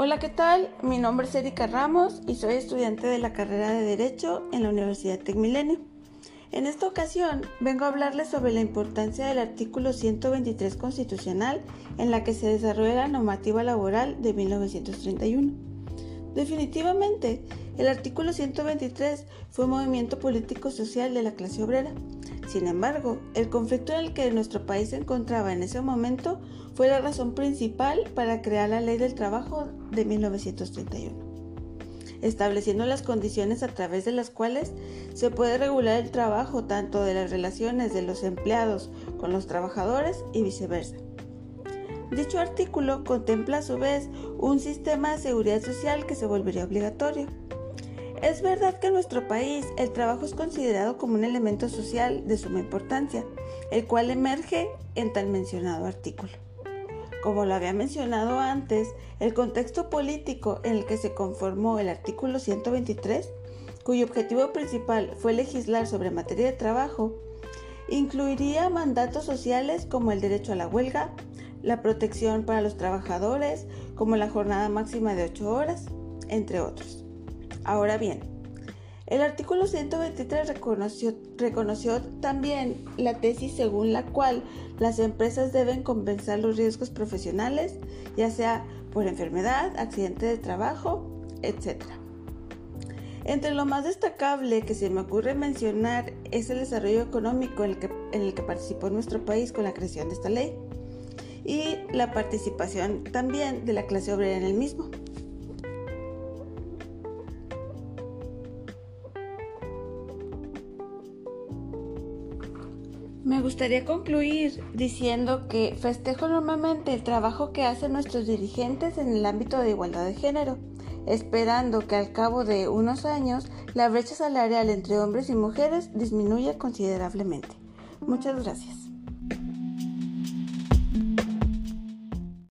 Hola, ¿qué tal? Mi nombre es Erika Ramos y soy estudiante de la carrera de Derecho en la Universidad Tecmilenio. En esta ocasión vengo a hablarles sobre la importancia del artículo 123 constitucional en la que se desarrolla la normativa laboral de 1931. Definitivamente, el artículo 123 fue un movimiento político-social de la clase obrera. Sin embargo, el conflicto en el que nuestro país se encontraba en ese momento fue la razón principal para crear la Ley del Trabajo de 1931, estableciendo las condiciones a través de las cuales se puede regular el trabajo tanto de las relaciones de los empleados con los trabajadores y viceversa. Dicho artículo contempla a su vez un sistema de seguridad social que se volvería obligatorio es verdad que en nuestro país el trabajo es considerado como un elemento social de suma importancia, el cual emerge en tal mencionado artículo. Como lo había mencionado antes, el contexto político en el que se conformó el artículo 123, cuyo objetivo principal fue legislar sobre materia de trabajo, incluiría mandatos sociales como el derecho a la huelga, la protección para los trabajadores, como la jornada máxima de 8 horas, entre otros. Ahora bien, el artículo 123 reconoció, reconoció, también la tesis según la cual las empresas deben compensar los riesgos profesionales, ya sea por enfermedad, accidente de trabajo, etc. Entre lo más destacable que se me ocurre mencionar es el desarrollo económico en el que, en el que participó nuestro país con la creación de esta ley y la participación también de la clase obrera en el mismo. Me gustaría concluir diciendo que festejo normalmente el trabajo que hacen nuestros dirigentes en el ámbito de igualdad de género, esperando que al cabo de unos años la brecha salarial entre hombres y mujeres disminuya considerablemente. Muchas gracias.